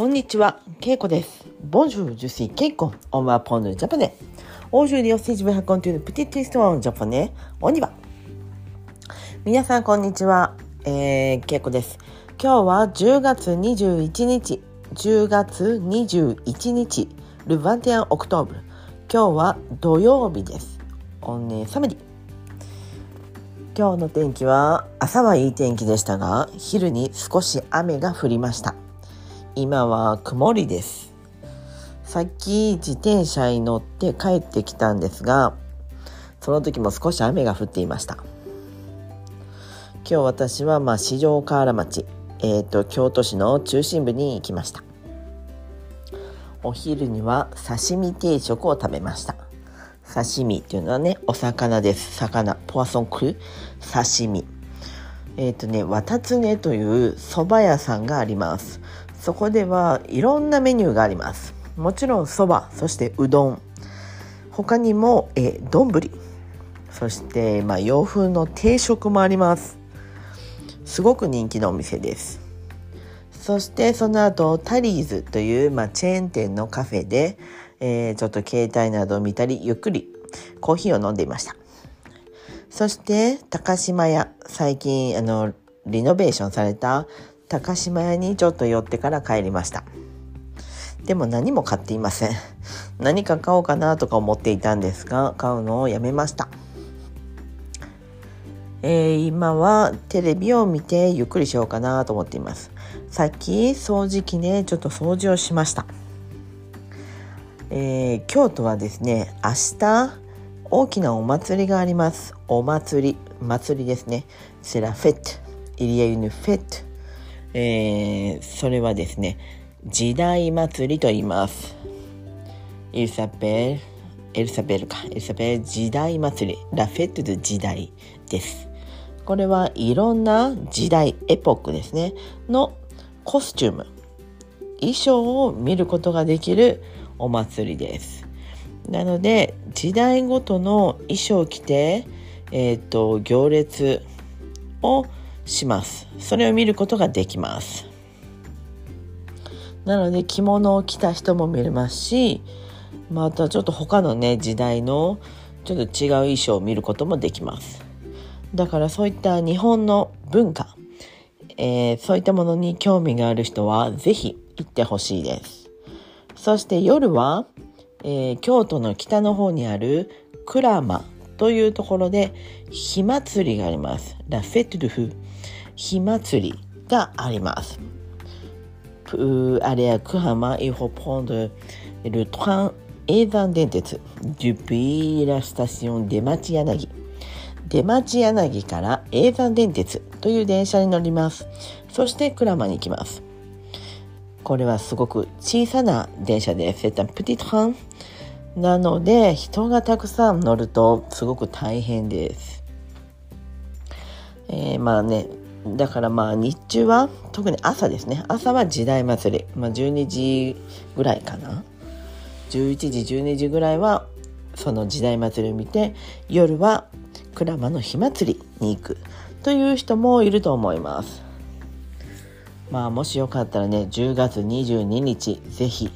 こんにちは、けいこです。ボンジュー、ジュシー、けいこ、オンワーポンヌ、ジャパネ。欧州リオステージハコンというプティティストワン、ジャパネ、オニバ。皆さん、こんにちは、えー、けいこです。今日は10月21日、10月21日、ルヴァンティアン・オクトーブ。今日は土曜日です。オンネサムリ。今日の天気は、朝はいい天気でしたが、昼に少し雨が降りました。今は曇りですさっき自転車に乗って帰ってきたんですがその時も少し雨が降っていました今日私はまあ四条河原町えっ、ー、と京都市の中心部に行きましたお昼には刺身定食を食べました刺身っていうのはね、お魚です。魚。ポワソンクル刺身。えっ、ー、とね、綿つねという蕎麦屋さんがあります。そこではいろんなメニューがあります。もちろん蕎麦、そしてうどん。他にも、丼。そして、まあ、洋風の定食もあります。すごく人気のお店です。そしてその後タリーズという、まあ、チェーン店のカフェで、えー、ちょっと携帯などを見たりゆっくりコーヒーを飲んでいましたそして高島屋最近あのリノベーションされた高島屋にちょっと寄ってから帰りました。でも何も買っていません。何か買おうかなとか思っていたんですが買うのをやめました。えー、今はテレビを見てゆっくりしようかなと思っています。さっき掃除機でちょっと掃除をしました。えー、京都はですね明日大きなお祭りがあります。お祭り祭りですね。セラフェットイリアユヌフェット、えー、それはですね時代祭りと言います。エルサペルエルサベルか。エルサベル時代祭り。ラフェットで時代です。これはいろんな時代エポックですね。のコスチューム衣装を見ることができるお祭りです。なので時代ごとの衣装を着て、えーと、行列をします。それを見ることができます。なので着物を着た人も見れますしまたちょっと他のね時代のちょっと違う衣装を見ることもできます。だからそういった日本の文化、えー、そういったものに興味がある人は是非行ってほしいです。そして夜は、えー、京都の北の方にある鞍馬というところで火祭りがあります。ラフェトゥフ火祭りがあります。Pour aller à Kurama, il faut prendre le train 永山電鉄 depuis la station 出町柳出町柳から永山電鉄という電車に乗ります。そして鞍馬に行きます。これはすごく小さな電車です。C'est un petit train なので人がたくさん乗るとすごく大変です。えー、まあねだからまあ日中は特に朝ですね朝は時代祭り、まあ、12時ぐらいかな11時12時ぐらいはその時代祭りを見て夜は鞍馬の火祭りに行くという人もいると思います。まあもしよかったらね10月22日是非、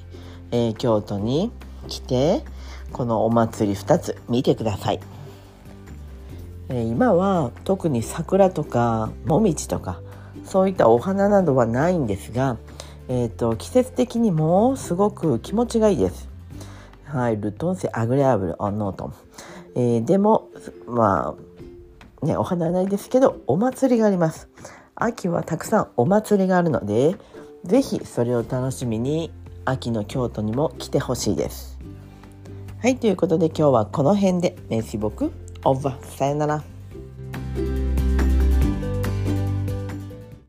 えー、京都に来てこのお祭り2つ見てください、えー、今は特に桜とかもみじとかそういったお花などはないんですが、えーと、季節的にもすごく気持ちがいいです。はい、ルトンセアグレアブルオンノートン、えー、でもまあねお花はないですけどお祭りがあります。秋はたくさんお祭りがあるので是非それを楽しみに秋の京都にも来てほしいです。はいということで今日はこの辺で。メイシボクオーバー。さよなら。